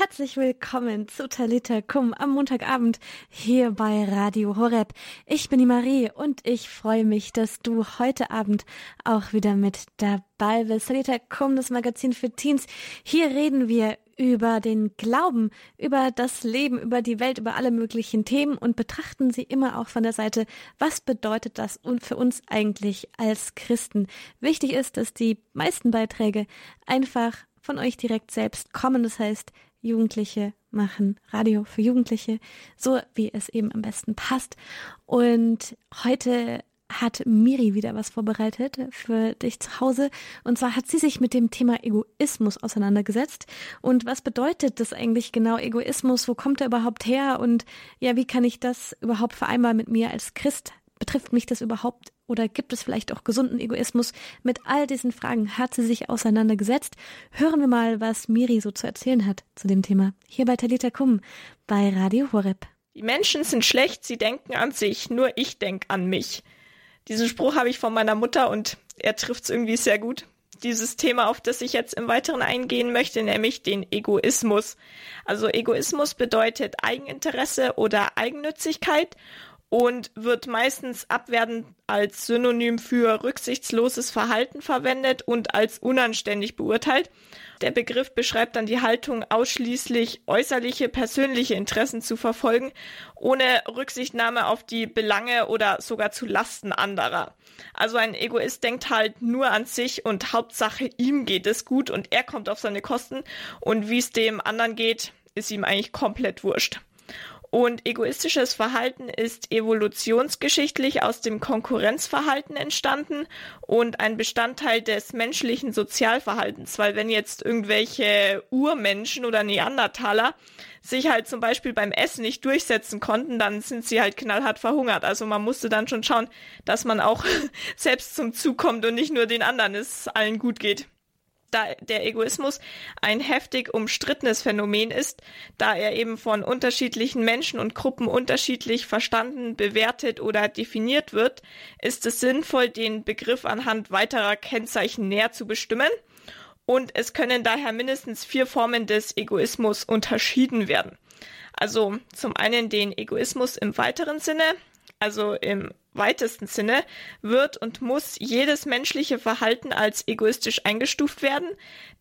Herzlich willkommen zu Talita Kum am Montagabend hier bei Radio Horeb. Ich bin die Marie und ich freue mich, dass du heute Abend auch wieder mit dabei bist. Talita Kum, das Magazin für Teens. Hier reden wir über den Glauben, über das Leben, über die Welt, über alle möglichen Themen und betrachten sie immer auch von der Seite, was bedeutet das für uns eigentlich als Christen. Wichtig ist, dass die meisten Beiträge einfach von euch direkt selbst kommen. Das heißt, Jugendliche machen Radio für Jugendliche, so wie es eben am besten passt. Und heute hat Miri wieder was vorbereitet für dich zu Hause. Und zwar hat sie sich mit dem Thema Egoismus auseinandergesetzt. Und was bedeutet das eigentlich genau Egoismus? Wo kommt er überhaupt her? Und ja, wie kann ich das überhaupt vereinbaren mit mir als Christ? Betrifft mich das überhaupt oder gibt es vielleicht auch gesunden Egoismus? Mit all diesen Fragen hat sie sich auseinandergesetzt. Hören wir mal, was Miri so zu erzählen hat zu dem Thema. Hier bei Talita Kum bei Radio Horeb. Die Menschen sind schlecht, sie denken an sich, nur ich denke an mich. Diesen Spruch habe ich von meiner Mutter und er trifft es irgendwie sehr gut. Dieses Thema, auf das ich jetzt im Weiteren eingehen möchte, nämlich den Egoismus. Also Egoismus bedeutet Eigeninteresse oder Eigennützigkeit und wird meistens abwertend als Synonym für rücksichtsloses Verhalten verwendet und als unanständig beurteilt. Der Begriff beschreibt dann die Haltung, ausschließlich äußerliche persönliche Interessen zu verfolgen, ohne Rücksichtnahme auf die Belange oder sogar zu Lasten anderer. Also ein Egoist denkt halt nur an sich und Hauptsache ihm geht es gut und er kommt auf seine Kosten und wie es dem anderen geht, ist ihm eigentlich komplett wurscht. Und egoistisches Verhalten ist evolutionsgeschichtlich aus dem Konkurrenzverhalten entstanden und ein Bestandteil des menschlichen Sozialverhaltens. Weil wenn jetzt irgendwelche Urmenschen oder Neandertaler sich halt zum Beispiel beim Essen nicht durchsetzen konnten, dann sind sie halt knallhart verhungert. Also man musste dann schon schauen, dass man auch selbst zum Zug kommt und nicht nur den anderen es allen gut geht da der Egoismus ein heftig umstrittenes Phänomen ist, da er eben von unterschiedlichen Menschen und Gruppen unterschiedlich verstanden, bewertet oder definiert wird, ist es sinnvoll, den Begriff anhand weiterer Kennzeichen näher zu bestimmen. Und es können daher mindestens vier Formen des Egoismus unterschieden werden. Also zum einen den Egoismus im weiteren Sinne, also im weitesten Sinne, wird und muss jedes menschliche Verhalten als egoistisch eingestuft werden,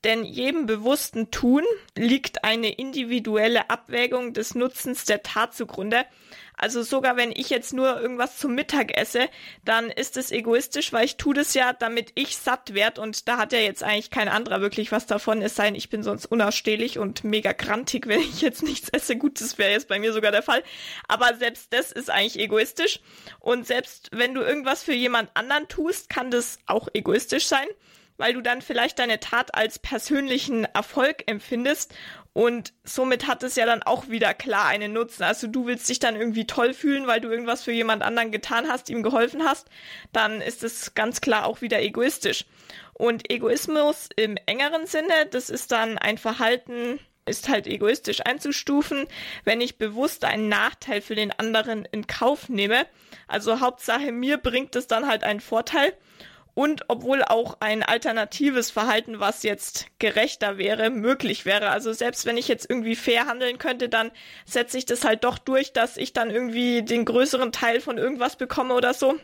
denn jedem bewussten Tun liegt eine individuelle Abwägung des Nutzens der Tat zugrunde, also sogar wenn ich jetzt nur irgendwas zum Mittag esse, dann ist es egoistisch, weil ich tue das ja, damit ich satt werde und da hat ja jetzt eigentlich kein anderer wirklich was davon, es sei denn, ich bin sonst unausstehlich und mega grantig, wenn ich jetzt nichts esse. Gut, das wäre jetzt bei mir sogar der Fall. Aber selbst das ist eigentlich egoistisch und selbst wenn du irgendwas für jemand anderen tust, kann das auch egoistisch sein weil du dann vielleicht deine Tat als persönlichen Erfolg empfindest und somit hat es ja dann auch wieder klar einen Nutzen. Also du willst dich dann irgendwie toll fühlen, weil du irgendwas für jemand anderen getan hast, ihm geholfen hast, dann ist es ganz klar auch wieder egoistisch. Und Egoismus im engeren Sinne, das ist dann ein Verhalten, ist halt egoistisch einzustufen, wenn ich bewusst einen Nachteil für den anderen in Kauf nehme. Also Hauptsache mir bringt es dann halt einen Vorteil und obwohl auch ein alternatives Verhalten, was jetzt gerechter wäre, möglich wäre. Also selbst wenn ich jetzt irgendwie fair handeln könnte, dann setze ich das halt doch durch, dass ich dann irgendwie den größeren Teil von irgendwas bekomme oder so.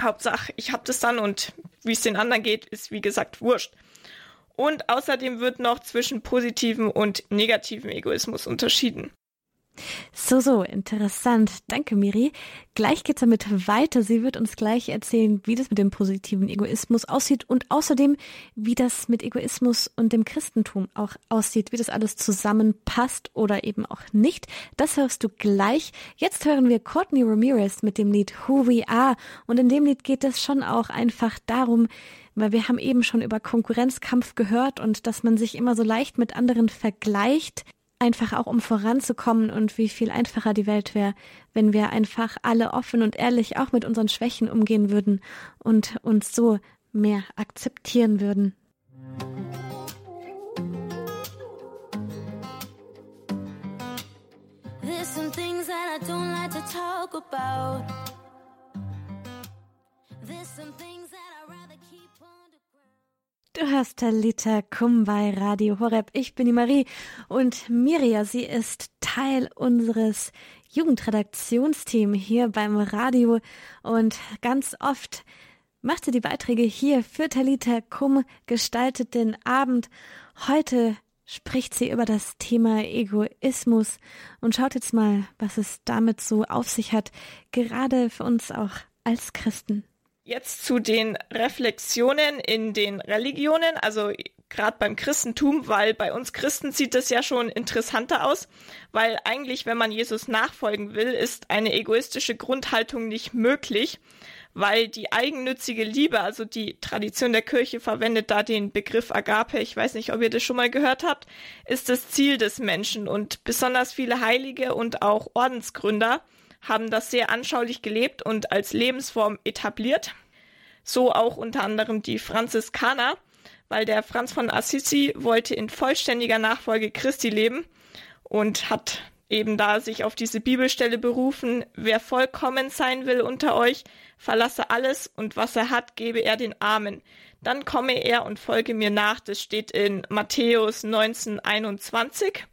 Hauptsache, ich habe das dann und wie es den anderen geht, ist wie gesagt wurscht. Und außerdem wird noch zwischen positivem und negativem Egoismus unterschieden. So, so, interessant. Danke, Miri. Gleich geht's damit weiter. Sie wird uns gleich erzählen, wie das mit dem positiven Egoismus aussieht und außerdem, wie das mit Egoismus und dem Christentum auch aussieht, wie das alles zusammenpasst oder eben auch nicht. Das hörst du gleich. Jetzt hören wir Courtney Ramirez mit dem Lied Who We Are und in dem Lied geht es schon auch einfach darum, weil wir haben eben schon über Konkurrenzkampf gehört und dass man sich immer so leicht mit anderen vergleicht einfach auch um voranzukommen und wie viel einfacher die Welt wäre, wenn wir einfach alle offen und ehrlich auch mit unseren Schwächen umgehen würden und uns so mehr akzeptieren würden. Du hörst Talita Kum bei Radio Horeb. Ich bin die Marie und Miria, sie ist Teil unseres Jugendredaktionsteams hier beim Radio und ganz oft macht sie die Beiträge hier für Talita Kum, gestaltet den Abend. Heute spricht sie über das Thema Egoismus und schaut jetzt mal, was es damit so auf sich hat, gerade für uns auch als Christen. Jetzt zu den Reflexionen in den Religionen, also gerade beim Christentum, weil bei uns Christen sieht es ja schon interessanter aus, weil eigentlich, wenn man Jesus nachfolgen will, ist eine egoistische Grundhaltung nicht möglich, weil die eigennützige Liebe, also die Tradition der Kirche verwendet da den Begriff Agape, ich weiß nicht, ob ihr das schon mal gehört habt, ist das Ziel des Menschen und besonders viele Heilige und auch Ordensgründer haben das sehr anschaulich gelebt und als Lebensform etabliert. So auch unter anderem die Franziskaner, weil der Franz von Assisi wollte in vollständiger Nachfolge Christi leben und hat eben da sich auf diese Bibelstelle berufen, wer vollkommen sein will unter euch, verlasse alles und was er hat, gebe er den Armen. Dann komme er und folge mir nach. Das steht in Matthäus 19, 21.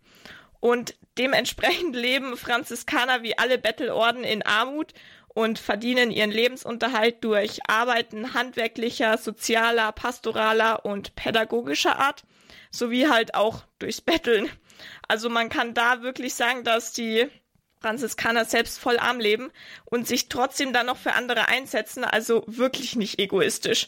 Und dementsprechend leben Franziskaner wie alle Bettelorden in Armut und verdienen ihren Lebensunterhalt durch Arbeiten handwerklicher, sozialer, pastoraler und pädagogischer Art, sowie halt auch durchs Betteln. Also man kann da wirklich sagen, dass die Franziskaner selbst voll arm leben und sich trotzdem dann noch für andere einsetzen, also wirklich nicht egoistisch.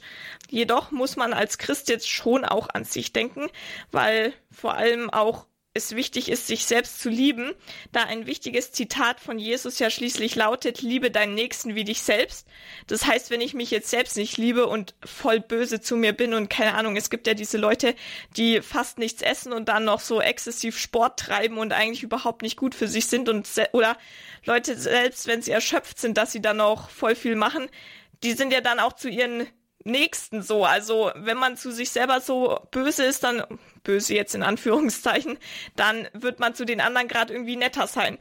Jedoch muss man als Christ jetzt schon auch an sich denken, weil vor allem auch es wichtig ist, sich selbst zu lieben, da ein wichtiges Zitat von Jesus ja schließlich lautet, liebe deinen Nächsten wie dich selbst. Das heißt, wenn ich mich jetzt selbst nicht liebe und voll böse zu mir bin und keine Ahnung, es gibt ja diese Leute, die fast nichts essen und dann noch so exzessiv Sport treiben und eigentlich überhaupt nicht gut für sich sind und oder Leute selbst, wenn sie erschöpft sind, dass sie dann auch voll viel machen, die sind ja dann auch zu ihren Nächsten so. Also wenn man zu sich selber so böse ist, dann böse jetzt in Anführungszeichen, dann wird man zu den anderen gerade irgendwie netter sein.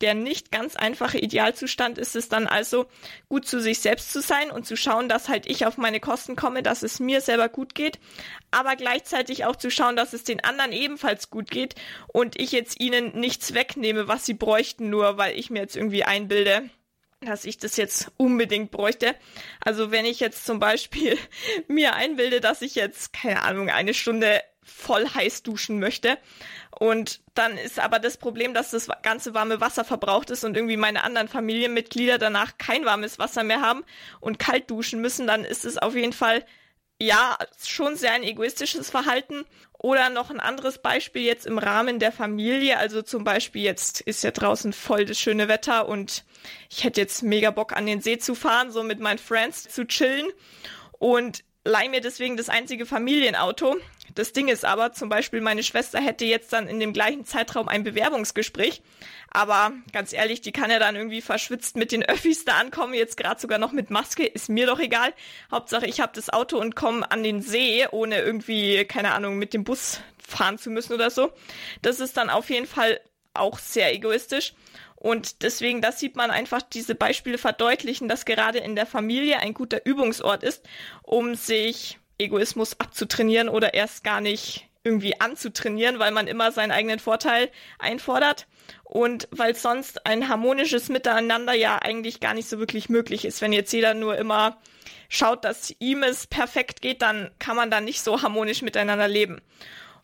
Der nicht ganz einfache Idealzustand ist es dann also, gut zu sich selbst zu sein und zu schauen, dass halt ich auf meine Kosten komme, dass es mir selber gut geht, aber gleichzeitig auch zu schauen, dass es den anderen ebenfalls gut geht und ich jetzt ihnen nichts wegnehme, was sie bräuchten, nur weil ich mir jetzt irgendwie einbilde, dass ich das jetzt unbedingt bräuchte. Also wenn ich jetzt zum Beispiel mir einbilde, dass ich jetzt, keine Ahnung, eine Stunde voll heiß duschen möchte. Und dann ist aber das Problem, dass das ganze warme Wasser verbraucht ist und irgendwie meine anderen Familienmitglieder danach kein warmes Wasser mehr haben und kalt duschen müssen, dann ist es auf jeden Fall ja, schon sehr ein egoistisches Verhalten. Oder noch ein anderes Beispiel jetzt im Rahmen der Familie. Also zum Beispiel jetzt ist ja draußen voll das schöne Wetter und ich hätte jetzt mega Bock an den See zu fahren, so mit meinen Friends zu chillen und leih mir deswegen das einzige Familienauto. Das Ding ist aber, zum Beispiel meine Schwester hätte jetzt dann in dem gleichen Zeitraum ein Bewerbungsgespräch. Aber ganz ehrlich, die kann ja dann irgendwie verschwitzt mit den Öffis da ankommen, jetzt gerade sogar noch mit Maske, ist mir doch egal. Hauptsache, ich habe das Auto und komme an den See, ohne irgendwie, keine Ahnung, mit dem Bus fahren zu müssen oder so. Das ist dann auf jeden Fall auch sehr egoistisch. Und deswegen, das sieht man einfach, diese Beispiele verdeutlichen, dass gerade in der Familie ein guter Übungsort ist, um sich Egoismus abzutrainieren oder erst gar nicht irgendwie anzutrainieren, weil man immer seinen eigenen Vorteil einfordert und weil sonst ein harmonisches Miteinander ja eigentlich gar nicht so wirklich möglich ist. Wenn jetzt jeder nur immer schaut, dass ihm es perfekt geht, dann kann man da nicht so harmonisch miteinander leben.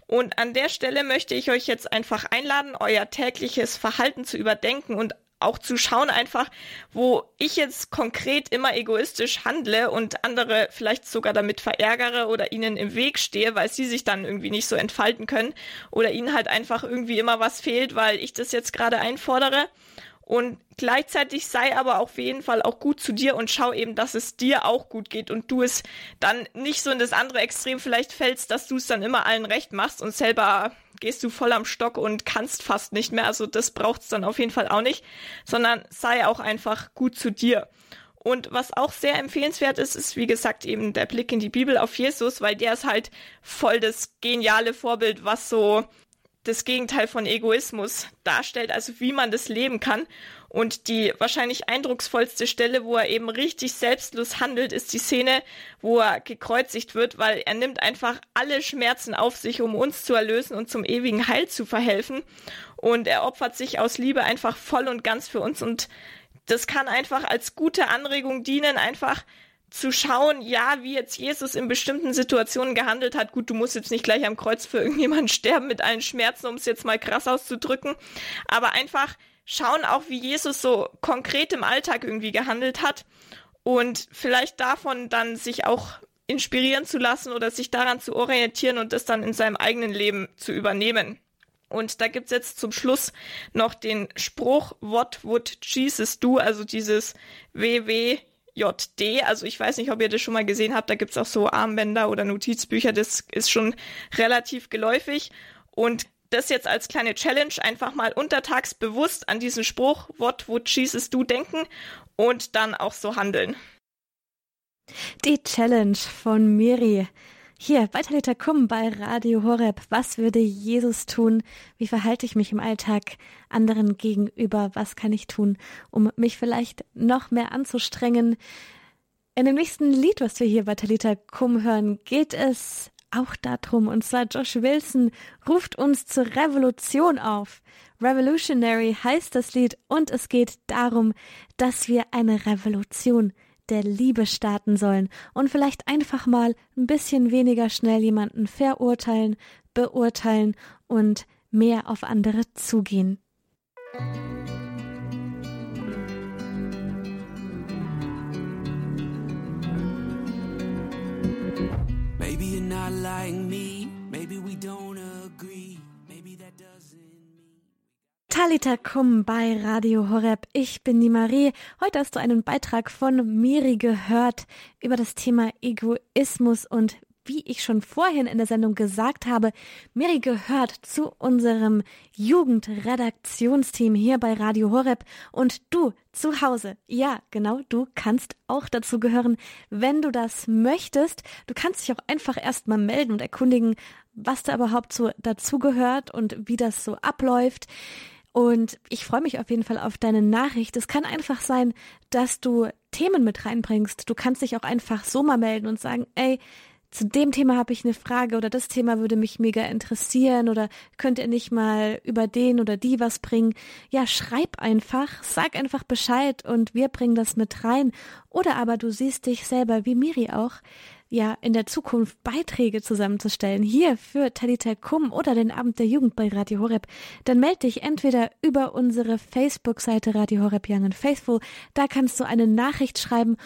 Und an der Stelle möchte ich euch jetzt einfach einladen, euer tägliches Verhalten zu überdenken und auch zu schauen einfach, wo ich jetzt konkret immer egoistisch handle und andere vielleicht sogar damit verärgere oder ihnen im Weg stehe, weil sie sich dann irgendwie nicht so entfalten können oder ihnen halt einfach irgendwie immer was fehlt, weil ich das jetzt gerade einfordere. Und gleichzeitig sei aber auf jeden Fall auch gut zu dir und schau eben, dass es dir auch gut geht und du es dann nicht so in das andere Extrem vielleicht fällst, dass du es dann immer allen recht machst und selber gehst du voll am Stock und kannst fast nicht mehr. Also das braucht's dann auf jeden Fall auch nicht, sondern sei auch einfach gut zu dir. Und was auch sehr empfehlenswert ist, ist wie gesagt eben der Blick in die Bibel auf Jesus, weil der ist halt voll das geniale Vorbild, was so das Gegenteil von Egoismus darstellt, also wie man das leben kann. Und die wahrscheinlich eindrucksvollste Stelle, wo er eben richtig selbstlos handelt, ist die Szene, wo er gekreuzigt wird, weil er nimmt einfach alle Schmerzen auf sich, um uns zu erlösen und zum ewigen Heil zu verhelfen. Und er opfert sich aus Liebe einfach voll und ganz für uns. Und das kann einfach als gute Anregung dienen, einfach zu schauen, ja, wie jetzt Jesus in bestimmten Situationen gehandelt hat. Gut, du musst jetzt nicht gleich am Kreuz für irgendjemanden sterben mit allen Schmerzen, um es jetzt mal krass auszudrücken, aber einfach schauen auch, wie Jesus so konkret im Alltag irgendwie gehandelt hat und vielleicht davon dann sich auch inspirieren zu lassen oder sich daran zu orientieren und das dann in seinem eigenen Leben zu übernehmen. Und da gibt's jetzt zum Schluss noch den Spruch, What would Jesus do? Also dieses WW JD. Also ich weiß nicht, ob ihr das schon mal gesehen habt. Da gibt's auch so Armbänder oder Notizbücher. Das ist schon relativ geläufig. Und das jetzt als kleine Challenge einfach mal untertags bewusst an diesen Spruch What would Jesus do denken und dann auch so handeln. Die Challenge von Miri. Hier bei Talita Kum bei Radio Horeb. Was würde Jesus tun? Wie verhalte ich mich im Alltag anderen gegenüber? Was kann ich tun, um mich vielleicht noch mehr anzustrengen? In dem nächsten Lied, was wir hier bei Talita Kum hören, geht es auch darum. Und zwar Josh Wilson ruft uns zur Revolution auf. Revolutionary heißt das Lied und es geht darum, dass wir eine Revolution der Liebe starten sollen und vielleicht einfach mal ein bisschen weniger schnell jemanden verurteilen, beurteilen und mehr auf andere zugehen. Maybe you're not like me, Talita Kum bei Radio Horeb. Ich bin die Marie. Heute hast du einen Beitrag von Miri gehört über das Thema Egoismus und wie ich schon vorhin in der Sendung gesagt habe, Miri gehört zu unserem Jugendredaktionsteam hier bei Radio Horeb und du zu Hause. Ja, genau, du kannst auch dazu gehören, wenn du das möchtest. Du kannst dich auch einfach erstmal melden und erkundigen, was da überhaupt so dazugehört und wie das so abläuft. Und ich freue mich auf jeden Fall auf deine Nachricht. Es kann einfach sein, dass du Themen mit reinbringst. Du kannst dich auch einfach so mal melden und sagen, ey, zu dem Thema habe ich eine Frage oder das Thema würde mich mega interessieren oder könnt ihr nicht mal über den oder die was bringen? Ja, schreib einfach, sag einfach Bescheid und wir bringen das mit rein. Oder aber du siehst dich selber wie Miri auch ja in der Zukunft Beiträge zusammenzustellen, hier für Talita Kum oder den Abend der Jugend bei Radio Horeb, dann melde dich entweder über unsere Facebook-Seite Radio Horeb Young and Faithful, da kannst du eine Nachricht schreiben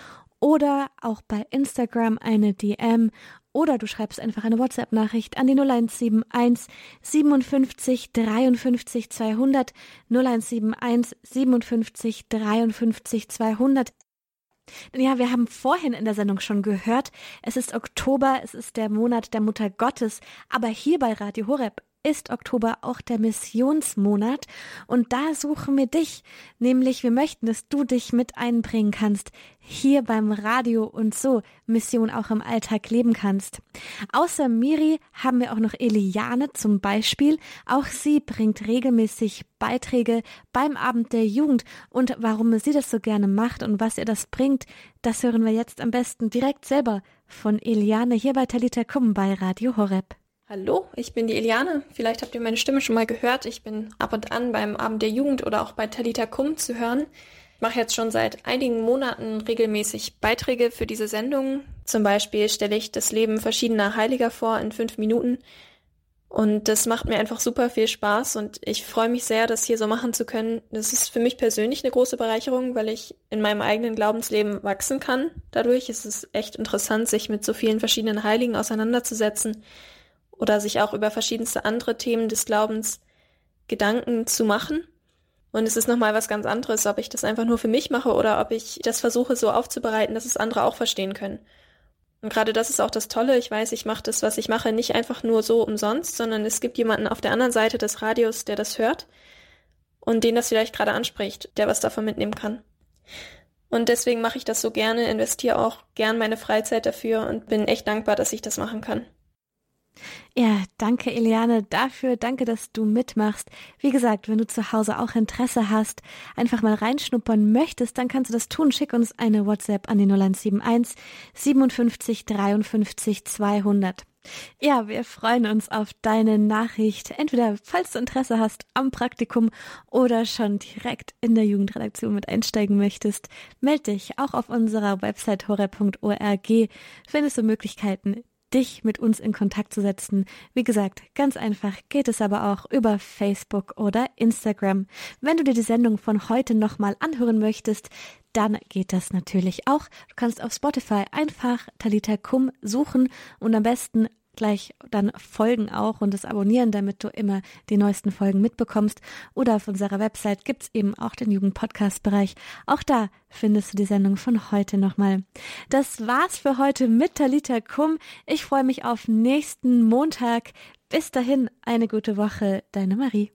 oder auch bei Instagram eine DM oder du schreibst einfach eine WhatsApp-Nachricht an die 0171 57 53 200 0171 57 53 200. Ja, wir haben vorhin in der Sendung schon gehört, es ist Oktober, es ist der Monat der Mutter Gottes, aber hier bei Radio Horeb ist Oktober auch der Missionsmonat und da suchen wir dich, nämlich wir möchten, dass du dich mit einbringen kannst, hier beim Radio und so Mission auch im Alltag leben kannst. Außer Miri haben wir auch noch Eliane zum Beispiel. Auch sie bringt regelmäßig Beiträge beim Abend der Jugend und warum sie das so gerne macht und was ihr das bringt, das hören wir jetzt am besten direkt selber von Eliane hier bei Talita Kum bei Radio Horeb. Hallo, ich bin die Eliane. Vielleicht habt ihr meine Stimme schon mal gehört. Ich bin ab und an beim Abend der Jugend oder auch bei Talita Kum zu hören. Ich mache jetzt schon seit einigen Monaten regelmäßig Beiträge für diese Sendung. Zum Beispiel stelle ich das Leben verschiedener Heiliger vor in fünf Minuten. Und das macht mir einfach super viel Spaß und ich freue mich sehr, das hier so machen zu können. Das ist für mich persönlich eine große Bereicherung, weil ich in meinem eigenen Glaubensleben wachsen kann. Dadurch ist es echt interessant, sich mit so vielen verschiedenen Heiligen auseinanderzusetzen oder sich auch über verschiedenste andere Themen des Glaubens Gedanken zu machen. Und es ist nochmal was ganz anderes, ob ich das einfach nur für mich mache oder ob ich das versuche so aufzubereiten, dass es andere auch verstehen können. Und gerade das ist auch das Tolle. Ich weiß, ich mache das, was ich mache, nicht einfach nur so umsonst, sondern es gibt jemanden auf der anderen Seite des Radios, der das hört und den das vielleicht gerade anspricht, der was davon mitnehmen kann. Und deswegen mache ich das so gerne, investiere auch gern meine Freizeit dafür und bin echt dankbar, dass ich das machen kann. Ja, danke Eliane dafür. Danke, dass du mitmachst. Wie gesagt, wenn du zu Hause auch Interesse hast, einfach mal reinschnuppern möchtest, dann kannst du das tun. Schick uns eine WhatsApp an die 0171 57 53 200. Ja, wir freuen uns auf deine Nachricht. Entweder, falls du Interesse hast am Praktikum oder schon direkt in der Jugendredaktion mit einsteigen möchtest, melde dich auch auf unserer Website horror.org. Findest du Möglichkeiten, dich mit uns in Kontakt zu setzen. Wie gesagt, ganz einfach geht es aber auch über Facebook oder Instagram. Wenn du dir die Sendung von heute nochmal anhören möchtest, dann geht das natürlich auch. Du kannst auf Spotify einfach Talita Kum suchen und am besten gleich dann folgen auch und es abonnieren, damit du immer die neuesten Folgen mitbekommst. Oder auf unserer Website gibt es eben auch den Jugendpodcast-Bereich. Auch da findest du die Sendung von heute nochmal. Das war's für heute mit Talita Kum. Ich freue mich auf nächsten Montag. Bis dahin eine gute Woche, deine Marie.